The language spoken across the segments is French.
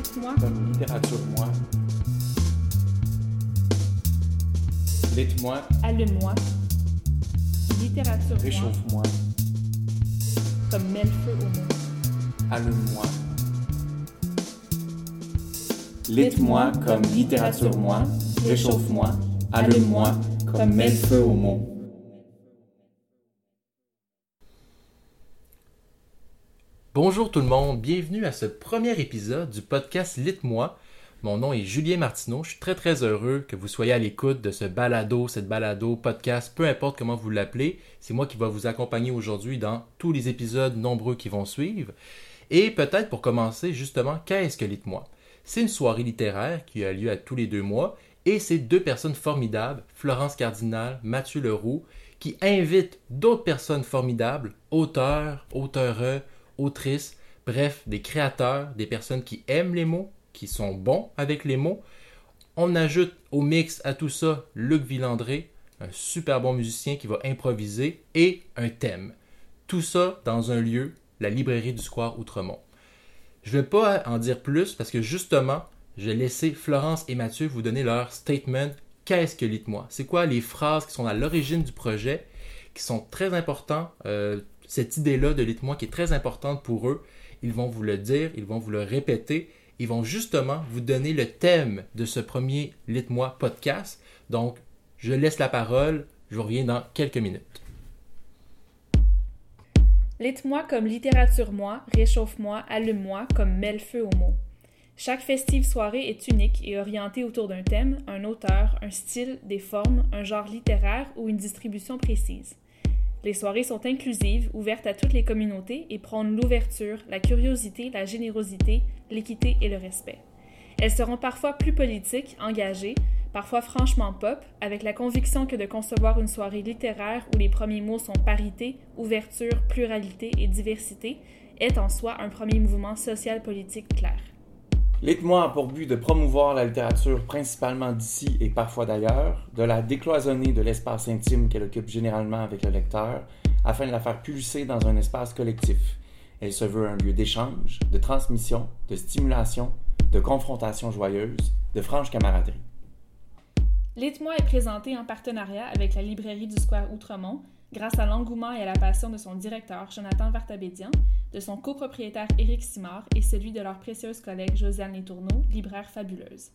Lit-moi. Comme littérature-moi. Lit-moi. Allume-moi. Littérature-moi. Réchauffe-moi. Comme mets feu au monde. Allume-moi. Lit-moi comme littérature-moi. Réchauffe-moi. Allume-moi comme mets feu au monde. Bonjour tout le monde, bienvenue à ce premier épisode du podcast Lit-moi. Mon nom est Julien Martineau, je suis très très heureux que vous soyez à l'écoute de ce balado, cette balado, podcast, peu importe comment vous l'appelez. C'est moi qui va vous accompagner aujourd'hui dans tous les épisodes nombreux qui vont suivre. Et peut-être pour commencer justement, qu'est-ce que Lit-moi? C'est une soirée littéraire qui a lieu à tous les deux mois et c'est deux personnes formidables, Florence Cardinal, Mathieu Leroux, qui invitent d'autres personnes formidables, auteurs, auteureux, autrices, bref, des créateurs, des personnes qui aiment les mots, qui sont bons avec les mots. On ajoute au mix à tout ça Luc Villandré, un super bon musicien qui va improviser, et un thème. Tout ça dans un lieu, la librairie du Square Outremont. Je ne vais pas en dire plus parce que justement, je vais laisser Florence et Mathieu vous donner leur statement. Qu'est-ce que Lit-moi C'est quoi les phrases qui sont à l'origine du projet, qui sont très importants euh, cette idée-là de Lit-moi qui est très importante pour eux. Ils vont vous le dire, ils vont vous le répéter, ils vont justement vous donner le thème de ce premier Lit-moi podcast. Donc, je laisse la parole, je reviens dans quelques minutes. Lit-moi comme littérature-moi, réchauffe-moi, allume-moi comme mets le feu au mot. Chaque festive soirée est unique et orientée autour d'un thème, un auteur, un style, des formes, un genre littéraire ou une distribution précise. Les soirées sont inclusives, ouvertes à toutes les communautés et prônent l'ouverture, la curiosité, la générosité, l'équité et le respect. Elles seront parfois plus politiques, engagées, parfois franchement pop, avec la conviction que de concevoir une soirée littéraire où les premiers mots sont parité, ouverture, pluralité et diversité est en soi un premier mouvement social-politique clair. Lit-moi a pour but de promouvoir la littérature principalement d'ici et parfois d'ailleurs, de la décloisonner de l'espace intime qu'elle occupe généralement avec le lecteur, afin de la faire pulser dans un espace collectif. Elle se veut un lieu d'échange, de transmission, de stimulation, de confrontation joyeuse, de franche camaraderie. Lit-moi est présenté en partenariat avec la librairie du Square Outremont, grâce à l'engouement et à la passion de son directeur Jonathan Vartabédian, de son copropriétaire Éric Simard et celui de leur précieuse collègue Josiane Letourneau, libraire fabuleuse.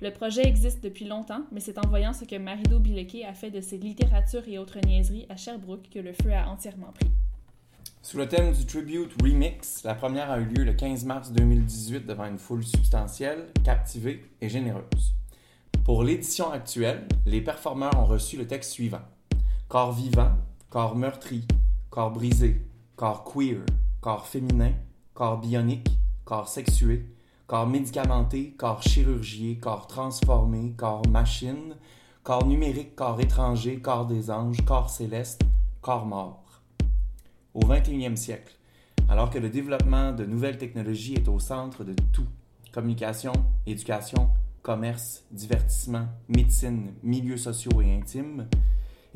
Le projet existe depuis longtemps, mais c'est en voyant ce que Marido Bilequet a fait de ses littératures et autres niaiseries à Sherbrooke que le feu a entièrement pris. Sous le thème du Tribute Remix, la première a eu lieu le 15 mars 2018 devant une foule substantielle, captivée et généreuse. Pour l'édition actuelle, les performeurs ont reçu le texte suivant Corps vivant, corps meurtri, corps brisé, corps queer, corps féminin, corps bionique, corps sexué, corps médicamenté, corps chirurgié, corps transformé, corps machine, corps numérique, corps étranger, corps des anges, corps céleste, corps mort. Au 21e siècle, alors que le développement de nouvelles technologies est au centre de tout, communication, éducation, commerce, divertissement, médecine, milieux sociaux et intimes,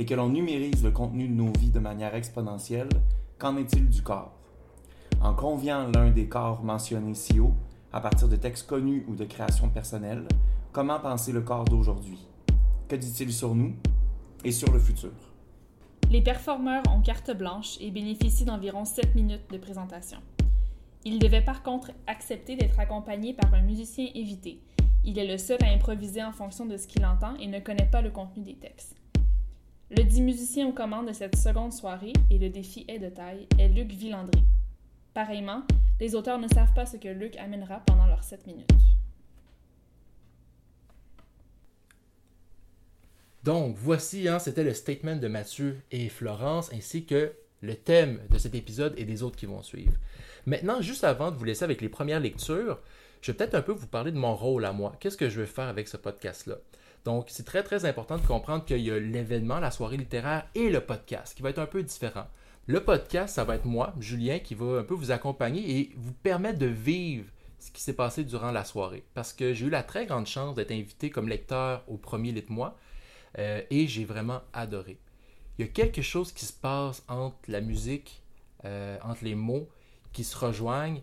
et que l'on numérise le contenu de nos vies de manière exponentielle, qu'en est-il du corps? En conviant l'un des corps mentionnés ci haut, à partir de textes connus ou de créations personnelles, comment penser le corps d'aujourd'hui? Que dit-il sur nous et sur le futur? Les performeurs ont carte blanche et bénéficient d'environ 7 minutes de présentation. Ils devaient par contre accepter d'être accompagnés par un musicien évité. Il est le seul à improviser en fonction de ce qu'il entend et ne connaît pas le contenu des textes. Le dit musicien aux commandes de cette seconde soirée, et le défi est de taille, est Luc Villandré. Pareillement, les auteurs ne savent pas ce que Luc amènera pendant leurs 7 minutes. Donc, voici, hein, c'était le statement de Mathieu et Florence, ainsi que le thème de cet épisode et des autres qui vont suivre. Maintenant, juste avant de vous laisser avec les premières lectures, je vais peut-être un peu vous parler de mon rôle à moi. Qu'est-ce que je vais faire avec ce podcast-là? Donc, c'est très, très important de comprendre qu'il y a l'événement, la soirée littéraire et le podcast qui va être un peu différent. Le podcast, ça va être moi, Julien, qui va un peu vous accompagner et vous permettre de vivre ce qui s'est passé durant la soirée. Parce que j'ai eu la très grande chance d'être invité comme lecteur au premier Lit moi euh, et j'ai vraiment adoré. Il y a quelque chose qui se passe entre la musique, euh, entre les mots qui se rejoignent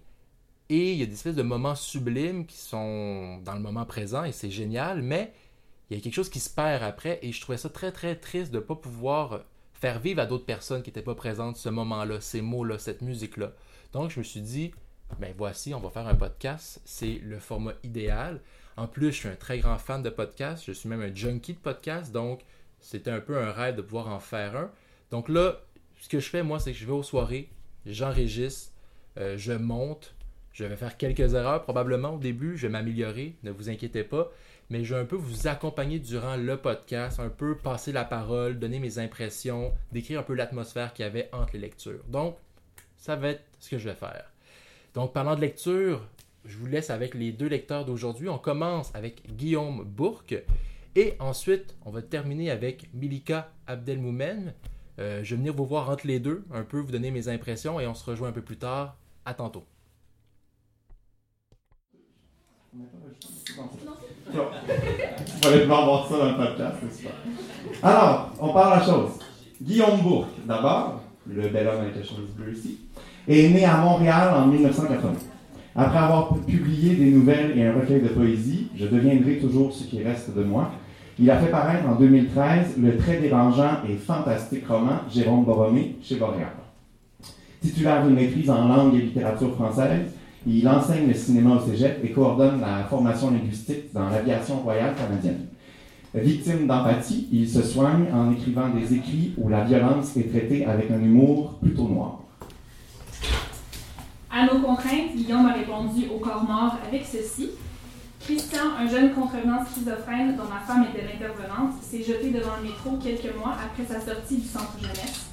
Et il y a des espèces de moments sublimes qui sont dans le moment présent et c'est génial, mais il y a quelque chose qui se perd après et je trouvais ça très très triste de ne pas pouvoir faire vivre à d'autres personnes qui n'étaient pas présentes ce moment-là, ces mots-là, cette musique-là. Donc je me suis dit, ben voici, on va faire un podcast, c'est le format idéal. En plus, je suis un très grand fan de podcasts, je suis même un junkie de podcasts, donc c'était un peu un rêve de pouvoir en faire un. Donc là, ce que je fais, moi, c'est que je vais aux soirées, j'enregistre, euh, je monte, je vais faire quelques erreurs probablement au début, je vais m'améliorer, ne vous inquiétez pas, mais je vais un peu vous accompagner durant le podcast, un peu passer la parole, donner mes impressions, décrire un peu l'atmosphère qu'il y avait entre les lectures. Donc, ça va être ce que je vais faire. Donc, parlant de lecture, je vous laisse avec les deux lecteurs d'aujourd'hui. On commence avec Guillaume Bourque et ensuite, on va terminer avec Milika Abdelmoumen. Euh, je vais venir vous voir entre les deux, un peu vous donner mes impressions et on se rejoint un peu plus tard. À tantôt. Vous allez devoir voir ça dans le podcast, c'est super. Alors, on parle à la chose. Guillaume Bourque, d'abord, le bel homme avec la chemise bleue ici, est né à Montréal en 1980. Après avoir publié des nouvelles et un recueil de poésie, Je deviendrai toujours ce qui reste de moi, il a fait paraître en 2013 le très dérangeant et fantastique roman Jérôme Borromé chez Boréal. Titulaire d'une maîtrise en langue et littérature française, il enseigne le cinéma au cégep et coordonne la formation linguistique dans l'aviation royale canadienne. Victime d'empathie, il se soigne en écrivant des écrits où la violence est traitée avec un humour plutôt noir. À nos contraintes, Guillaume a répondu au corps mort avec ceci. Christian, un jeune contrevenant schizophrène dont ma femme était l'intervenante, s'est jeté devant le métro quelques mois après sa sortie du centre jeunesse.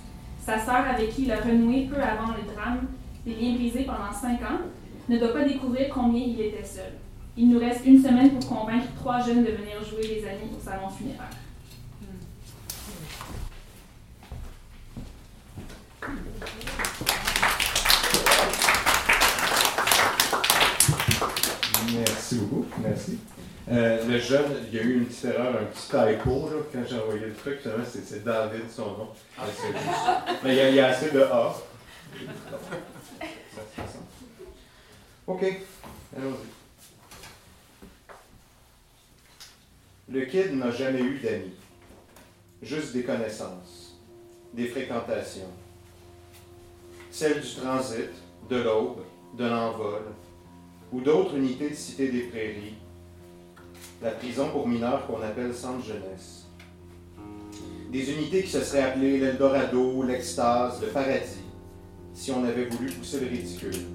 Sa sœur, avec qui il a renoué peu avant le drame, des liens brisés pendant cinq ans, ne doit pas découvrir combien il était seul. Il nous reste une semaine pour convaincre trois jeunes de venir jouer les amis au salon funéraire. Merci beaucoup, merci. Euh, le jeune, il y a eu une petite erreur, un petit typo là, quand j'ai envoyé le truc. Finalement, c'est, c'est David son nom. Juste- mais il y, a, il y a assez de A. OK, allons-y. Le kid n'a jamais eu d'amis, juste des connaissances, des fréquentations. Celles du transit, de l'aube, de l'envol, ou d'autres unités de Cité des Prairies, la prison pour mineurs qu'on appelle centre jeunesse. Des unités qui se seraient appelées l'Eldorado, l'Extase, le Paradis, si on avait voulu pousser le ridicule.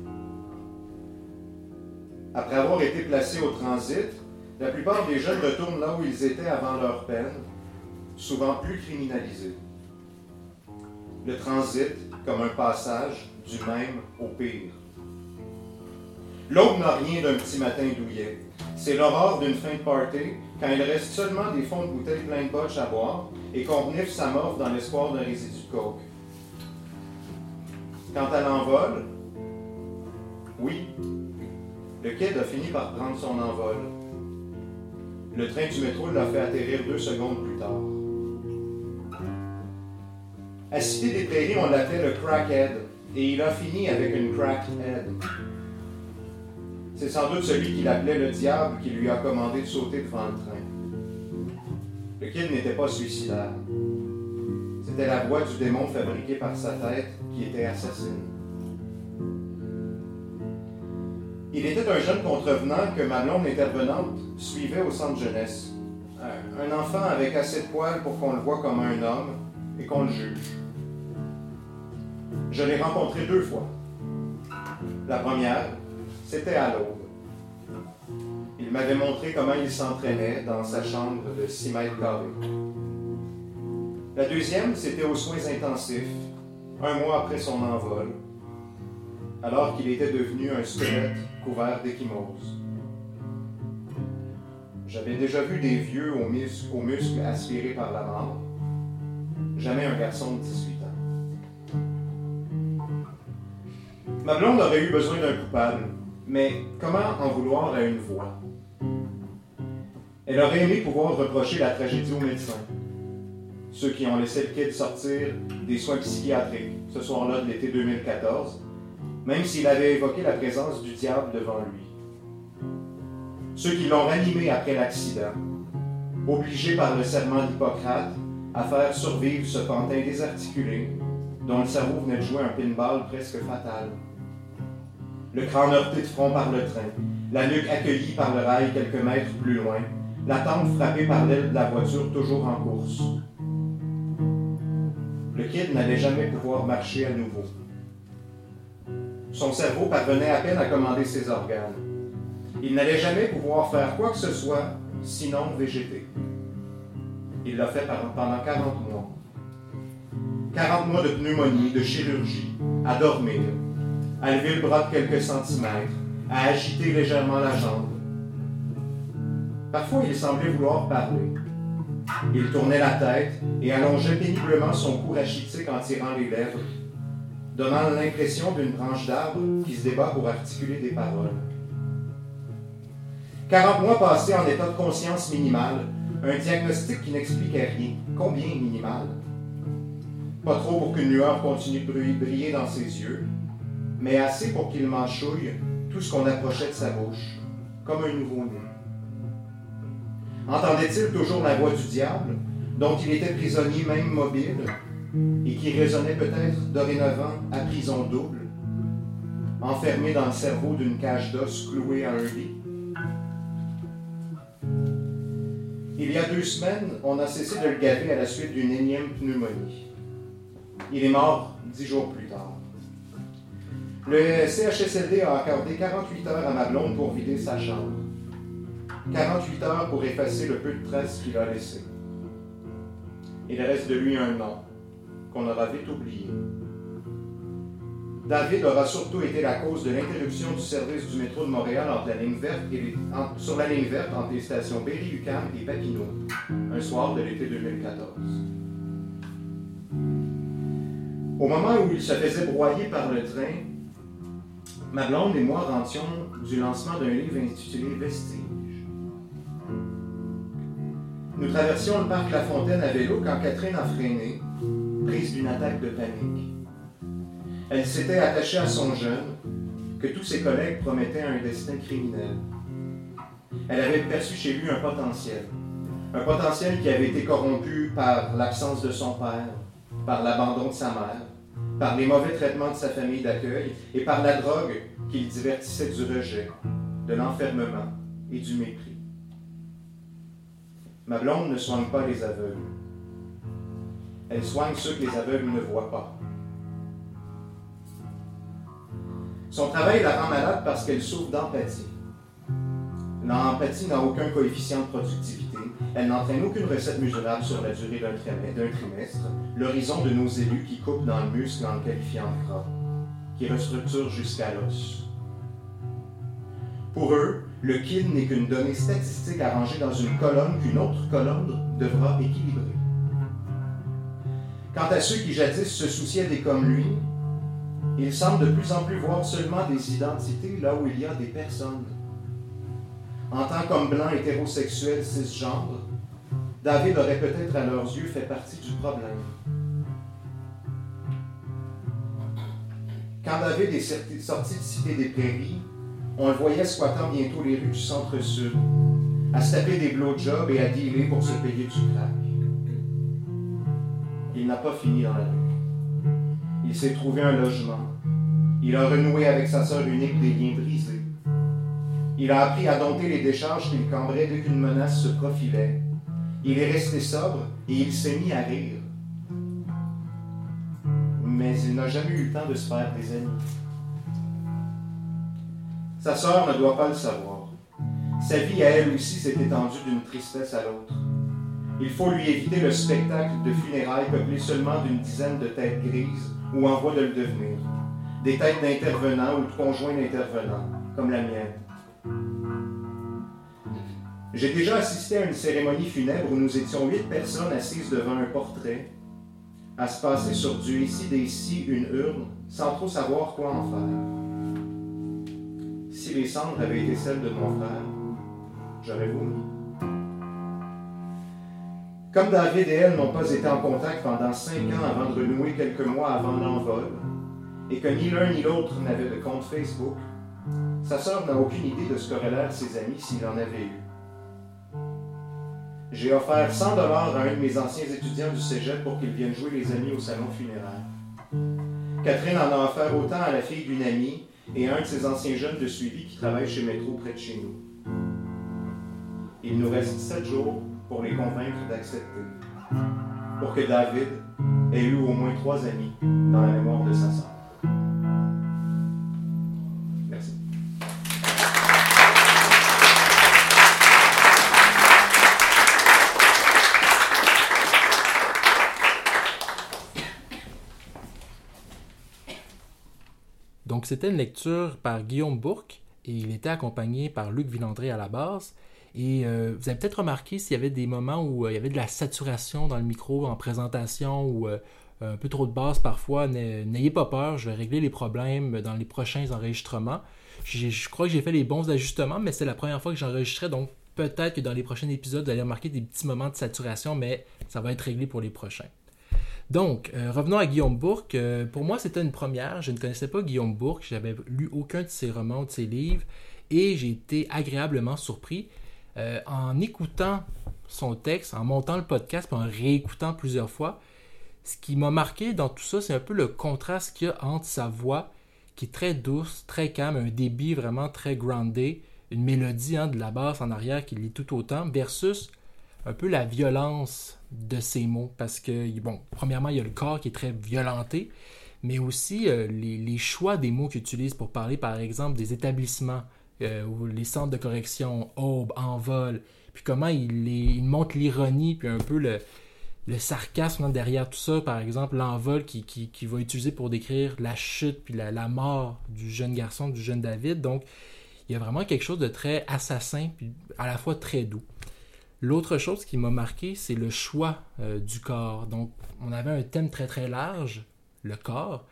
Après avoir été placés au transit, la plupart des jeunes retournent là où ils étaient avant leur peine, souvent plus criminalisés. Le transit comme un passage du même au pire. L'aube n'a rien d'un petit matin douillet. C'est l'aurore d'une fin de party quand il reste seulement des fonds de bouteilles pleins de botches à boire et qu'on renifle sa morve dans l'espoir d'un résidu de coke. Quant à l'envol, oui, le kid a fini par prendre son envol. Le train du métro l'a fait atterrir deux secondes plus tard. À Cité des Prairies, on l'appelait le crackhead, et il a fini avec une crackhead. C'est sans doute celui qu'il appelait le diable qui lui a commandé de sauter devant le train. Le kid n'était pas suicidaire. C'était la voix du démon fabriquée par sa tête qui était assassine. Il était un jeune contrevenant que ma blonde intervenante suivait au centre jeunesse. Un- Un enfant avec assez de poils pour qu'on le voie comme un homme et qu'on le juge. Je l'ai rencontré deux fois. La première, c'était à l'aube. Il m'avait montré comment il s'entraînait dans sa chambre de 6 mètres carrés. La deuxième, c'était aux soins intensifs, un mois après son envol, alors qu'il était devenu un squelette couvert d'échymose. J'avais déjà vu des vieux aux, mus- aux muscles aspirés par la mort, jamais un garçon de 18 ans. Ma blonde aurait eu besoin d'un coupable, mais comment en vouloir à une voix? Elle aurait aimé pouvoir reprocher la tragédie aux médecins, ceux qui ont laissé le kid sortir des soins psychiatriques ce soir-là de l'été 2014, même s'il avait évoqué la présence du diable devant lui. Ceux qui l'ont ranimé après l'accident, obligés par le serment d'Hippocrate à faire survivre ce pantin désarticulé dont le cerveau venait de jouer un pinball presque fatal. Le crâne heurté de front par le train, la nuque accueillie par le rail quelques mètres plus loin, la tente frappée par l'aile de la voiture toujours en course. Le kid n'allait jamais pouvoir marcher à nouveau. Son cerveau parvenait à peine à commander ses organes. Il n'allait jamais pouvoir faire quoi que ce soit, sinon végéter. Il l'a fait pendant 40 mois. 40 mois de pneumonie, de chirurgie, à dormir, à lever le bras de quelques centimètres, à agiter légèrement la jambe. Parfois, il semblait vouloir parler. Il tournait la tête et allongeait péniblement son cou rachitique en tirant les lèvres, donnant l'impression d'une branche d'arbre qui se débat pour articuler des paroles. 40 mois passés en état de conscience minimale, un diagnostic qui n'expliquait rien. Combien minimal Pas trop pour qu'une lueur continue de briller dans ses yeux, mais assez pour qu'il mâchouille tout ce qu'on approchait de sa bouche, comme un nouveau-né. Entendait-il toujours la voix du diable, dont il était prisonnier même mobile, et qui résonnait peut-être dorénavant à prison double, enfermé dans le cerveau d'une cage d'os clouée à un lit Il y a deux semaines, on a cessé de le gaver à la suite d'une énième pneumonie. Il est mort dix jours plus tard. Le CHSLD a accordé 48 heures à ma pour vider sa chambre. 48 heures pour effacer le peu de traces qu'il a laissé. Il reste de lui un nom qu'on aura vite oublié. David aura surtout été la cause de l'interruption du service du métro de Montréal sur la ligne verte entre les stations Berry-UQAM et Papineau, un soir de l'été 2014. Au moment où il se faisait broyer par le train, ma blonde et moi rentions du lancement d'un livre intitulé Vestige. Nous traversions le parc La Fontaine à vélo quand Catherine a freiné, prise d'une attaque de panique. Elle s'était attachée à son jeune, que tous ses collègues promettaient un destin criminel. Elle avait perçu chez lui un potentiel. Un potentiel qui avait été corrompu par l'absence de son père, par l'abandon de sa mère, par les mauvais traitements de sa famille d'accueil et par la drogue qui le divertissait du rejet, de l'enfermement et du mépris. Ma blonde ne soigne pas les aveugles. Elle soigne ceux que les aveugles ne voient pas. Son travail la rend malade parce qu'elle souffre d'empathie. L'empathie n'a aucun coefficient de productivité. Elle n'entraîne aucune recette mesurable sur la durée d'un trimestre. L'horizon de nos élus qui coupe dans le muscle en le qualifiant de gras, qui restructure jusqu'à l'os. Pour eux, le KID n'est qu'une donnée statistique arrangée dans une colonne qu'une autre colonne devra équilibrer. Quant à ceux qui jadis se souciaient des comme lui, il semble de plus en plus voir seulement des identités là où il y a des personnes. En tant qu'homme blanc hétérosexuel cisgenre, David aurait peut-être à leurs yeux fait partie du problème. Quand David est sorti de Cité des Prairies, on le voyait squattant bientôt les rues du centre-sud, à se taper des blowjobs et à dealer pour se payer du crack. N'a pas fini dans la rue. Il s'est trouvé un logement, il a renoué avec sa sœur unique des liens brisés. Il a appris à dompter les décharges qu'il cambrait dès qu'une menace se profilait. Il est resté sobre et il s'est mis à rire. Mais il n'a jamais eu le temps de se faire des amis. Sa sœur ne doit pas le savoir. Sa vie à elle aussi s'est étendue d'une tristesse à l'autre. Il faut lui éviter le spectacle de funérailles peuplé seulement d'une dizaine de têtes grises ou en voie de le devenir des têtes d'intervenants ou de conjoints d'intervenants, comme la mienne. J'ai déjà assisté à une cérémonie funèbre où nous étions huit personnes assises devant un portrait, à se passer sur du ici des ici une urne, sans trop savoir quoi en faire. Si les cendres avaient été celles de mon frère, j'aurais vomi. Comme David et elle n'ont pas été en contact pendant cinq ans avant de renouer quelques mois avant l'envol, et que ni l'un ni l'autre n'avait de compte Facebook, sa sœur n'a aucune idée de ce qu'auraient l'air ses amis s'il en avait eu. J'ai offert 100 dollars à un de mes anciens étudiants du cégep pour qu'il vienne jouer les amis au salon funéraire. Catherine en a offert autant à la fille d'une amie et à un de ses anciens jeunes de suivi qui travaille chez Métro près de chez nous. Il nous reste sept jours pour les convaincre d'accepter, pour que David ait eu au moins trois amis dans la mémoire de sa sœur. Merci. Donc, c'était une lecture par Guillaume Bourque et il était accompagné par Luc Villandré à la base. Et euh, vous avez peut-être remarqué s'il y avait des moments où euh, il y avait de la saturation dans le micro en présentation ou euh, un peu trop de basse parfois. N'ay- N'ayez pas peur, je vais régler les problèmes dans les prochains enregistrements. Je crois que j'ai fait les bons ajustements, mais c'est la première fois que j'enregistrais, donc peut-être que dans les prochains épisodes, vous allez remarquer des petits moments de saturation, mais ça va être réglé pour les prochains. Donc, revenons à Guillaume Bourque. Pour moi, c'était une première. Je ne connaissais pas Guillaume Bourque. J'avais lu aucun de ses romans ou de ses livres. Et j'ai été agréablement surpris. Euh, en écoutant son texte, en montant le podcast, en réécoutant plusieurs fois, ce qui m'a marqué dans tout ça, c'est un peu le contraste qu'il y a entre sa voix, qui est très douce, très calme, un débit vraiment très groundé, une mélodie hein, de la basse en arrière qui lit tout autant, versus un peu la violence de ses mots. Parce que, bon, premièrement, il y a le corps qui est très violenté, mais aussi euh, les choix des mots qu'il utilise pour parler, par exemple, des établissements euh, ou les centres de correction, aube, envol, puis comment il, les- montre l'ironie, puis un peu le, sarcasme hein, derrière tout ça, par exemple, l'envol qui, qui, qui va utiliser pour décrire la chute puis la, la mort du jeune garçon, du jeune David. Donc, il y a vraiment quelque chose de très assassin, puis à la fois très doux. L'autre chose qui m'a marqué, c'est le choix euh, du corps. Donc, on avait un thème très très large, le corps,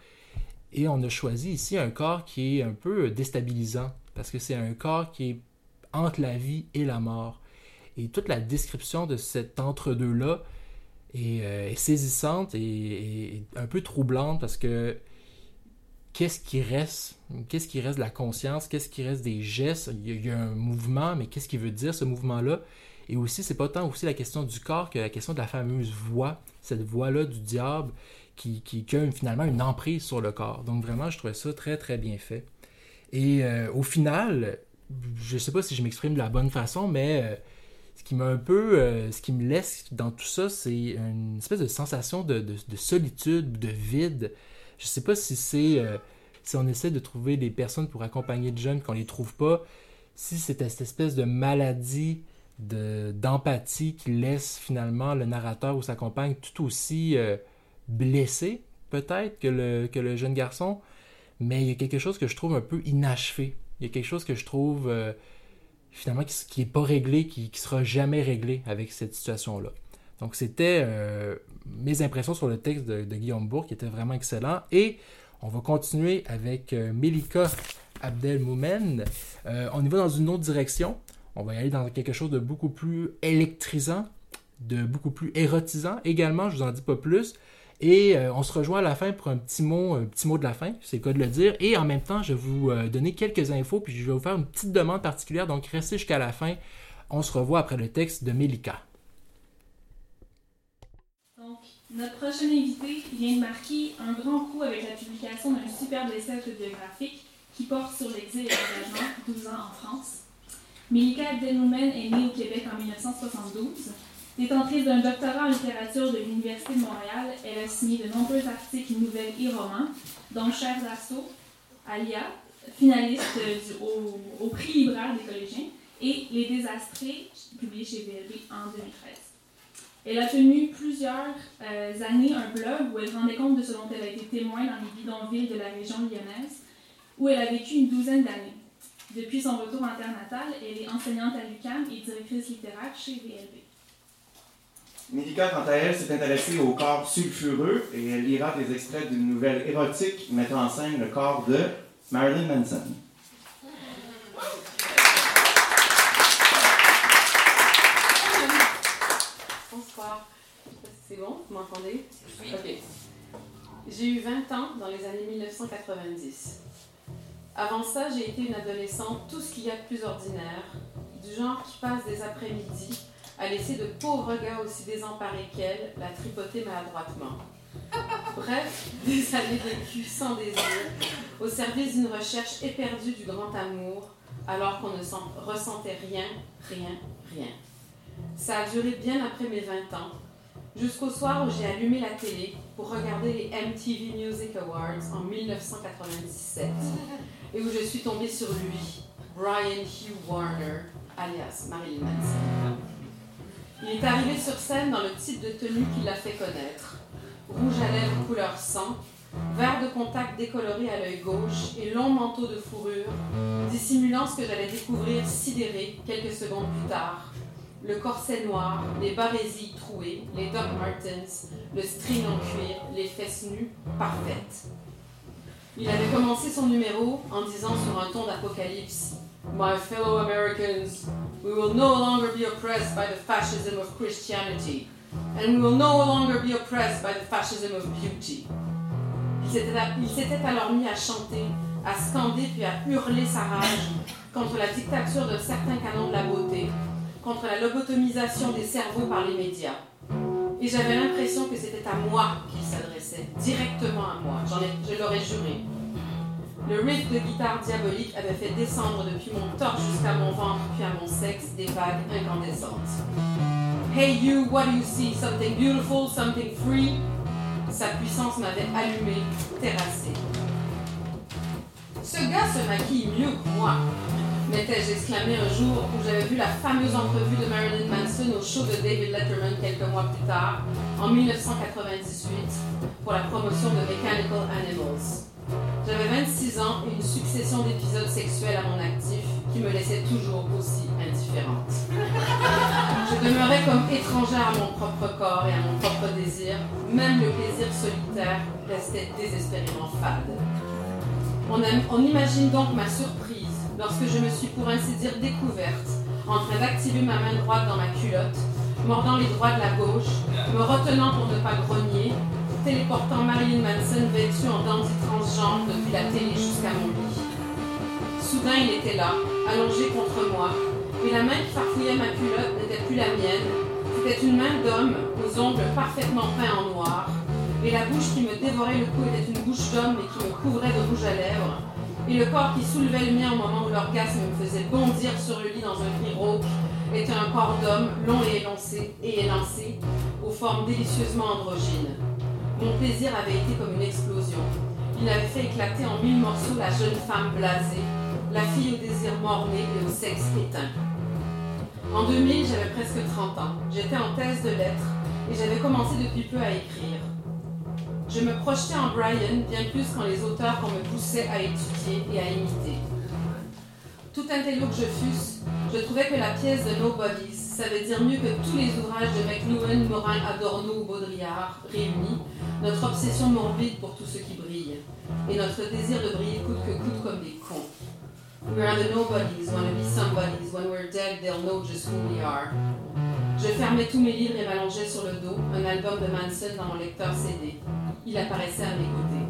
et on a choisi ici un corps qui est un peu déstabilisant, parce que c'est un corps qui est entre la vie et la mort. Et toute la description de cet entre-deux-là est, euh, saisissante et, un peu troublante, parce que qu'est-ce qui reste? Qu'est-ce qui reste de la conscience? Qu'est-ce qui reste des gestes? Il y, a, un mouvement, mais qu'est-ce qui veut dire ce mouvement-là? Et aussi, c'est pas tant aussi la question du corps que la question de la fameuse voix, cette voix-là du diable qui, qui a finalement une emprise sur le corps. Donc vraiment, je trouvais ça très très bien fait. Et euh, au final, je sais pas si je m'exprime de la bonne façon, mais euh, ce qui m'a un peu, euh, ce qui me laisse dans tout ça, c'est une espèce de sensation de, de- de solitude, de vide. Je sais pas si c'est si on essaie de trouver des personnes pour accompagner de jeunes qu'on les trouve pas, si c'est cette espèce de maladie de d'empathie qui laisse finalement le narrateur ou sa compagne tout aussi blessé peut-être que le que le jeune garçon, mais il y a quelque chose que je trouve un peu inachevé. Il y a quelque chose que je trouve euh, finalement qui, qui est pas réglé, qui, qui sera jamais réglé avec cette situation-là. Donc c'était euh, mes impressions sur le texte de, Guillaume Bourg qui était vraiment excellent. Et on va continuer avec euh, Melika Abdelmoumen. Euh, on y va dans une autre direction. On va y aller dans quelque chose de beaucoup plus électrisant, de beaucoup plus érotisant. Également, je vous en dis pas plus. Et euh, on se rejoint à la fin pour un petit mot, un petit mot de la fin, c'est le cas de le dire. Et en même temps, je vais vous euh, donner quelques infos, puis je vais vous faire une petite demande particulière. Donc restez jusqu'à la fin. On se revoit après le texte de Melika. Donc, notre prochain invité vient de marquer un grand coup avec la publication d'un superbe essai autobiographique qui porte sur l'exil et l'engagement 12 ans en France. Melika Abdelmoumen est née au Québec en 1972. Détentrice d'un doctorat en littérature de l'Université de Montréal, elle a signé de nombreux articles, nouvelles et romans, dont Chers Assauts, Alia, finaliste au, prix libraire des collégiens, et Les Désastrés, publié chez VLB en 2013. Elle a tenu plusieurs euh, années un blog où elle rendait compte de ce dont elle a été témoin dans les bidonvilles de la région lyonnaise, où elle a vécu une douzaine d'années. Depuis son retour en terre natale, elle est enseignante à l'UQAM et directrice littéraire chez VLB. Mélika, quant à elle, s'est intéressée au corps sulfureux et elle lira des extraits d'une nouvelle érotique mettant en scène le corps de Marilyn Manson. Bonsoir. C'est bon, vous m'entendez? Ok. J'ai eu 20 ans dans les années 1990. Avant ça, j'ai été une adolescente, tout ce qu'il y a de plus ordinaire, du genre qui passe des après-midi à laisser de pauvres gars aussi désemparés qu'elle la tripoter maladroitement. Bref, des années vécues sans désir, au service d'une recherche éperdue du grand amour, alors qu'on ne ressentait rien, rien, rien. Ça a duré bien après mes 20 ans, jusqu'au soir où j'ai allumé la télé pour regarder les MTV Music Awards en 1997 et où je suis tombée sur lui, Brian Hugh Warner, alias Marilyn Manson. Il est arrivé sur scène dans le type de tenue qui l'a fait connaître. Rouge à lèvres couleur sang, verre de contact décoloré à l'œil gauche et long manteau de fourrure, dissimulant ce que j'allais découvrir sidéré quelques secondes plus tard. Le corset noir, les barésies trouées, les Doc Martens, le string en cuir, les fesses nues, parfaites. Il avait commencé son numéro en disant sur un ton d'apocalypse My fellow Americans, we will no longer be oppressed by the fascism of Christianity, and we will no longer be oppressed by the fascism of beauty. Il s'était alors mis à chanter, à scander puis à hurler sa rage contre la dictature de certains canons de la beauté, contre la lobotomisation des cerveaux par les médias. Et j'avais l'impression que c'était à moi qu'il s'adressait, directement à moi. Ai, je l'aurais juré. Le riff de guitare diabolique avait fait descendre depuis mon torse jusqu'à mon ventre puis à mon sexe des vagues incandescentes. Hey you, what do you see? Something beautiful, something free? Sa puissance m'avait allumé, terrassé. Ce gars se maquille mieux que moi, m'étais-je exclamé un jour où j'avais vu la fameuse entrevue de Marilyn Manson au show de David Letterman quelques mois plus tard, en 1998, pour la promotion de Mechanical Animals. J'avais 26 ans et une succession d'épisodes sexuels à mon actif qui me laissaient toujours aussi indifférente. Je demeurais comme étrangère à mon propre corps et à mon propre désir. Même le plaisir solitaire restait désespérément fade. On, on imagine donc ma surprise lorsque je me suis pour ainsi dire découverte, en train d'activer ma main droite dans ma culotte, mordant les doigts de la gauche, me retenant pour ne pas grogner, téléportant Marilyn Manson vêtue en dandy transgenre depuis la télé jusqu'à mon lit. Soudain, il était là, allongé contre moi, et la main qui farfouillait ma culotte n'était plus la mienne, c'était une main d'homme aux ongles parfaitement peints en noir, et la bouche qui me dévorait le cou était une bouche d'homme et qui me couvrait de rouge à lèvres, et le corps qui soulevait le mien au moment où l'orgasme me faisait bondir sur le lit dans un cri rauque était un corps d'homme long et élancé, et élancé, aux formes délicieusement androgynes. Mon plaisir avait été comme une explosion. Il avait fait éclater en mille morceaux la jeune femme blasée, la fille au désir morné et au sexe éteint. En 2000, j'avais presque 30 ans. J'étais en thèse de lettres et j'avais commencé depuis peu à écrire. Je me projetais en Brian bien plus qu'en les auteurs qu'on me poussait à étudier et à imiter. Tout intello que je fusse, je trouvais que la pièce de Nobody's savait dire mieux que tous les ouvrages de McLuhan, Morin, Adorno ou Baudrillard réunis, notre obsession morbide pour tout ce qui brille, et notre désir de briller coûte que coûte comme des cons. We are the nobodies, wanna be somebodies. When we're dead, they'll know just who we are. Je fermais tous mes livres et m'allongeais sur le dos, un album de Manson dans mon lecteur CD il apparaissait à mes côtés.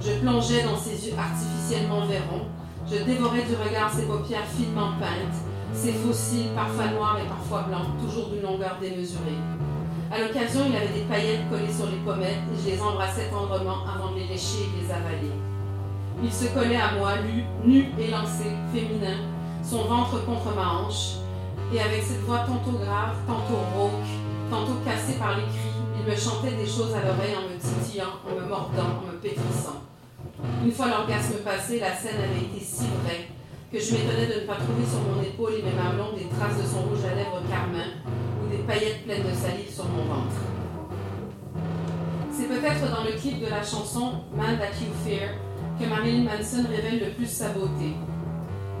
Je plongeais dans ses yeux artificiellement verrons, je dévorais du regard ses paupières finement peintes, ses fossiles parfois noirs et parfois blancs, toujours d'une longueur démesurée. À l'occasion, il avait des paillettes collées sur les pommettes et je les embrassais tendrement avant de les lécher et les avaler. Il se collait à moi, nu, nu élancé, féminin, son ventre contre ma hanche, et avec cette voix tantôt grave, tantôt rauque, tantôt cassée par les cris, me chantait des choses à l'oreille en me titillant, en me mordant, en me pétrissant. Une fois l'orgasme passé, la scène avait été si vraie que je m'étonnais de ne pas trouver sur mon épaule et mes mamelons des traces de son rouge à lèvres carmin ou des paillettes pleines de salive sur mon ventre. C'est peut-être dans le clip de la chanson Man That You Fear que Marilyn Manson révèle le plus sa beauté.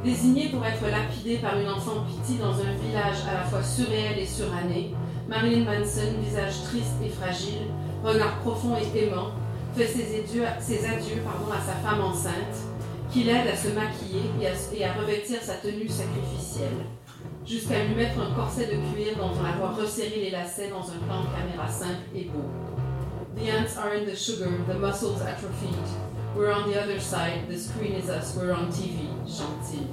Désignée pour être lapidée par une enfant pitié dans un village à la fois surréel et suranné, Marilyn Manson, visage triste et fragile, regard profond et aimant, fait ses adieux, ses adieux à sa femme enceinte, qui l'aide à se maquiller et à, revêtir sa tenue sacrificielle, jusqu'à lui mettre un corset de cuir dont on la voit resserrer les lacets dans un plan de caméra simple et beau. The ants are in the sugar, the muscles atrophied. We're on the other side, the screen is us, we're on TV, chante-t-il.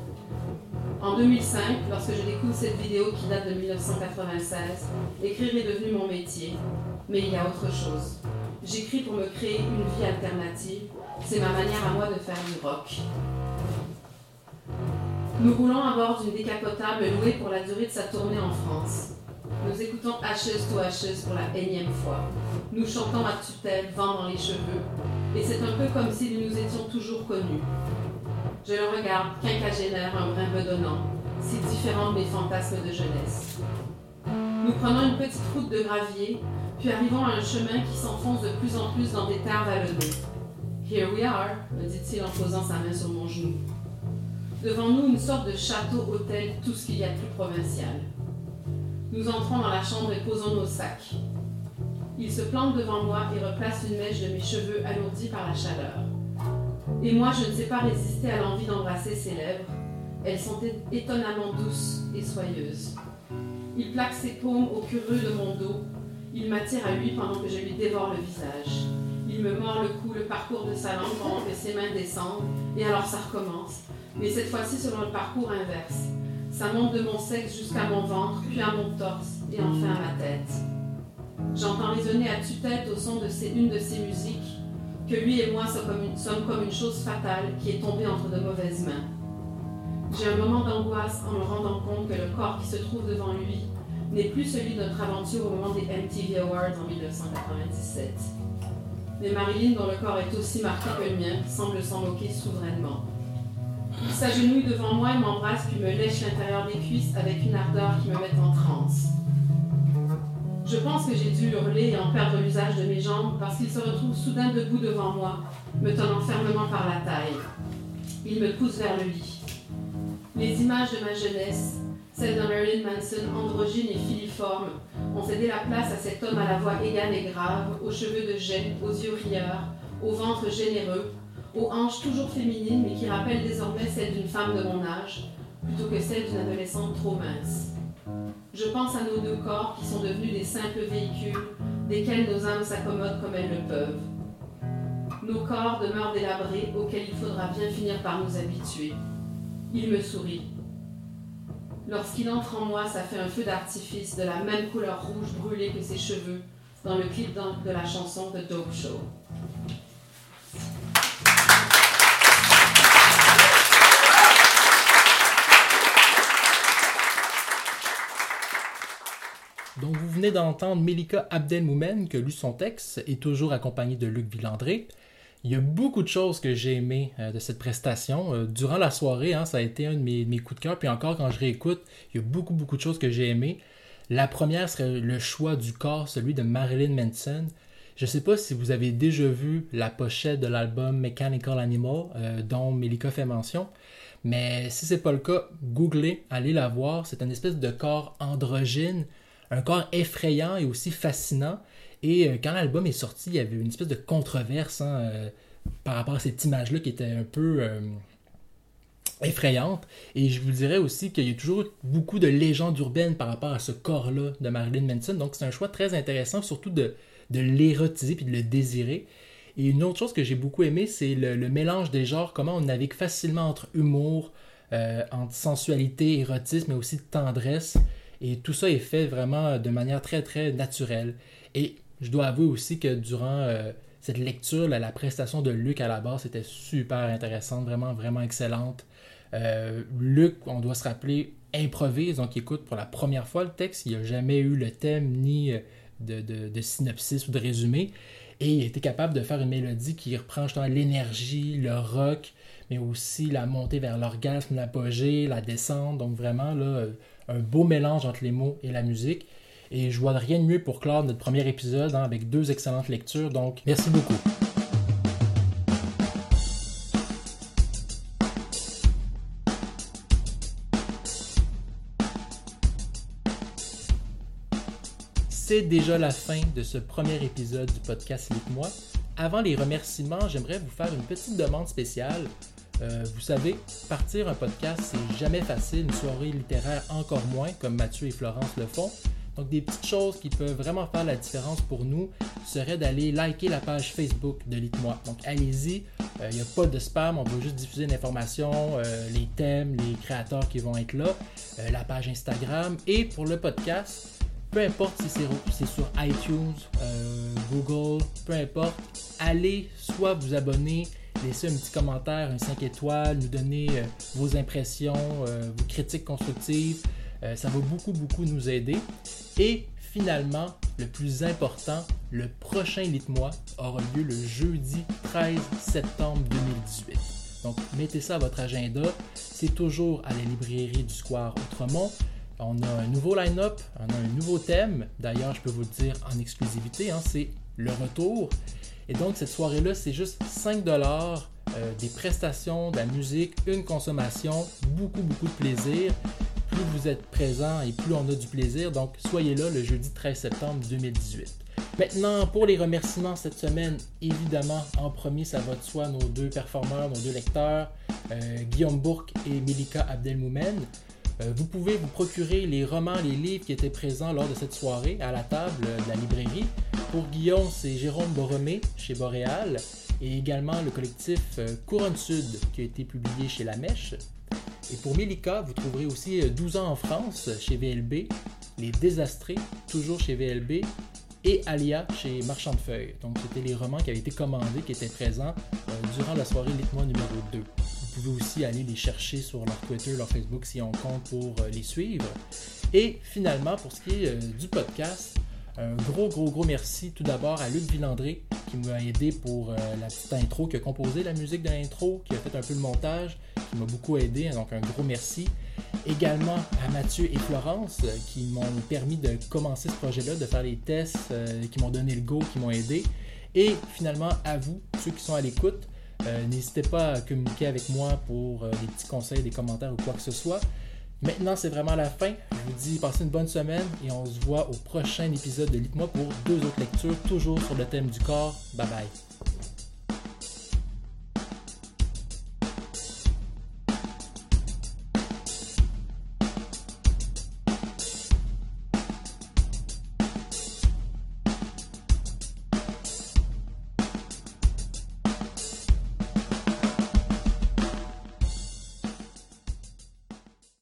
En 2005, lorsque je découvre cette vidéo qui date de 1996, écrire est devenu mon métier. Mais il y a autre chose. J'écris pour me créer une vie alternative. C'est ma manière à moi de faire du rock. Nous roulons à bord d'une décapotable louée pour la durée de sa tournée en France. Nous écoutons Ashes to Ashes pour la énième fois. Nous chantons à tutelle, vent dans les cheveux. Et c'est un peu comme si nous nous étions toujours connus. Je le regarde, quinquagénaire, un brin bedonnant, si différent de mes fantasmes de jeunesse. Nous prenons une petite route de gravier, puis arrivons à un chemin qui s'enfonce de plus en plus dans des terres vallonnées. Here we are, me dit-il en posant sa main sur mon genou. Devant nous, une sorte de château-hôtel, tout ce qu'il y a de plus provincial. Nous entrons dans la chambre et posons nos sacs. Il se plante devant moi et replace une mèche de mes cheveux alourdis par la chaleur. Et moi, je ne sais pas résister à l'envie d'embrasser ses lèvres. Elles sont étonnamment douces et soyeuses. Il plaque ses paumes au creux de mon dos. Il m'attire à lui pendant que je lui dévore le visage. Il me mord le cou, le parcours de sa langue pendant que ses mains descendent, et alors ça recommence. Mais cette fois-ci selon le parcours inverse. Ça monte de mon sexe jusqu'à mon ventre, puis à mon torse, et enfin à ma tête. J'entends résonner à tue-tête au son de ces, une de ces musiques que lui et moi sommes comme, une, sommes comme une chose fatale qui est tombée entre de mauvaises mains. J'ai un moment d'angoisse en me rendant compte que le corps qui se trouve devant lui n'est plus celui de notre aventure au moment des MTV Awards en 1997. Mais Marilyn, dont le corps est aussi marqué que le mien, semble s'en moquer souverainement. Il s'agenouille devant moi et m'embrasse puis me lèche l'intérieur des cuisses avec une ardeur qui me met en transe. Je pense que j'ai dû hurler et en perdre l'usage de mes jambes parce qu'il se retrouve soudain debout devant moi, me tenant fermement par la taille. Il me pousse vers le lit. Les images de ma jeunesse, celles d'un Marilyn Manson androgyne et filiforme, ont cédé la place à cet homme à la voix égale et grave, aux cheveux de jet, aux yeux rieurs, au ventre généreux, aux hanches toujours féminines mais qui rappellent désormais celles d'une femme de mon âge, plutôt que celles d'une adolescente trop mince. Je pense à nos deux corps qui sont devenus des simples véhicules desquels nos âmes s'accommodent comme elles le peuvent. Nos corps demeurent délabrés auxquels il faudra bien finir par nous habituer. Il me sourit. Lorsqu'il entre en moi, ça fait un feu d'artifice de la même couleur rouge brûlée que ses cheveux dans le clip de la chanson The Dope Show. Donc, vous venez d'entendre Melika Abdelmoumen, que lu son texte, est toujours accompagné de Luc Villandré. Il y a beaucoup de choses que j'ai aimées euh, de cette prestation. Euh, durant la soirée, hein, ça a été un de mes, coups de cœur. Puis encore, quand je réécoute, il y a beaucoup, beaucoup de choses que j'ai aimées. La première serait le choix du corps, celui de Marilyn Manson. Je ne sais pas si vous avez déjà vu la pochette de l'album Mechanical Animal, euh, dont Melika fait mention. Mais si c'est pas le cas, googlez, allez la voir. C'est une espèce de corps androgyne un corps effrayant et aussi fascinant. Et euh, quand l'album est sorti, il y avait une espèce de controverse hein, euh, par rapport à cette image-là qui était un peu euh, effrayante. Et je vous dirais aussi qu'il y a toujours beaucoup de légendes urbaines par rapport à ce corps-là de Marilyn Manson. Donc c'est un choix très intéressant, surtout de, l'érotiser puis de le désirer. Et une autre chose que j'ai beaucoup aimé, c'est le, le, mélange des genres, comment on navigue facilement entre humour, entre sensualité, érotisme, mais aussi tendresse. Et tout ça est fait vraiment de manière très, très naturelle. Et je dois avouer aussi que durant euh, cette lecture, la, prestation de Luc à la base était super intéressante, vraiment, vraiment excellente. Euh, Luc, on doit se rappeler, improvise, donc il écoute pour la première fois le texte. Il n'a jamais eu le thème ni euh, de, synopsis ou de résumé. Et il était capable de faire une mélodie qui reprend justement l'énergie, le rock, mais aussi la montée vers l'orgasme, l'apogée, la descente. Donc vraiment, là, un beau mélange entre les mots et la musique. Et je vois rien de mieux pour clore notre premier épisode hein, avec deux excellentes lectures. Donc, merci beaucoup. C'est déjà la fin de ce premier épisode du podcast Lit-moi. Avant les remerciements, j'aimerais vous faire une petite demande spéciale. Euh, vous savez, partir un podcast, c'est jamais facile, une soirée littéraire encore moins, comme Mathieu et Florence le font. Donc des petites choses qui peuvent vraiment faire la différence pour nous serait d'aller liker la page Facebook de Lite-moi. Donc allez-y, il n'y a pas de spam, on va juste diffuser l'information, les thèmes, les créateurs qui vont être là, la page Instagram et pour le podcast, peu importe si c'est sur iTunes, Google, peu importe, allez soit vous abonner, laisser un petit commentaire, un 5 étoiles, nous donner euh, vos impressions, euh, vos critiques constructives. Euh, ça va beaucoup, beaucoup nous aider. Et finalement, le plus important, le prochain Lite-moi aura lieu le jeudi 13 septembre 2018. Donc, mettez ça à votre agenda. C'est toujours à la librairie du Square Autremont. On a un nouveau line-up, on a un nouveau thème. D'ailleurs, je peux vous le dire en exclusivité, hein, c'est le retour. Et donc, cette soirée-là, c'est juste 5 dollars, euh, des prestations, de la musique, une consommation, beaucoup, beaucoup de plaisir. Plus vous êtes présent et plus on a du plaisir. Donc, soyez là le jeudi 13 septembre 2018. Maintenant, pour les remerciements cette semaine, évidemment, en premier, ça va de soi nos deux performeurs, nos deux lecteurs, euh, Guillaume Bourque et Melika Abdelmoumen. Euh, vous pouvez vous procurer les romans, les livres qui étaient présents lors de cette soirée à la table de la librairie. Pour Guillaume, c'est Jérôme Borromé chez Boréal et également le collectif euh, Couronne Sud qui a été publié chez La Mèche. Et pour Melika, vous trouverez aussi 12 euh, ans en France chez VLB, Les Désastrés, toujours chez VLB, et Alia chez Marchand de Feuilles. Donc, c'était les romans qui avaient été commandés, qui étaient présents durant la soirée Lit-moi numéro 2. Vous pouvez aussi aller les chercher sur leur Twitter, leur Facebook si on compte pour euh, les suivre. Et finalement, pour ce qui est euh, du podcast, un gros, gros, gros merci tout d'abord à Luc Villandré qui m'a aidé pour euh, la petite intro, qui a composé la musique de l'intro, qui a fait un peu le montage, qui m'a beaucoup aidé, donc un gros merci. Également à Mathieu et Florence qui m'ont permis de commencer ce projet-là, de faire les tests, qui m'ont donné le go, qui m'ont aidé. Et finalement à vous, ceux qui sont à l'écoute, euh, n'hésitez pas à communiquer avec moi pour euh, des petits conseils, des commentaires ou quoi que ce soit. Maintenant, c'est vraiment la fin. Je vous dis passez une bonne semaine et on se voit au prochain épisode de Lit-moi pour deux autres lectures, toujours sur le thème du corps. Bye bye.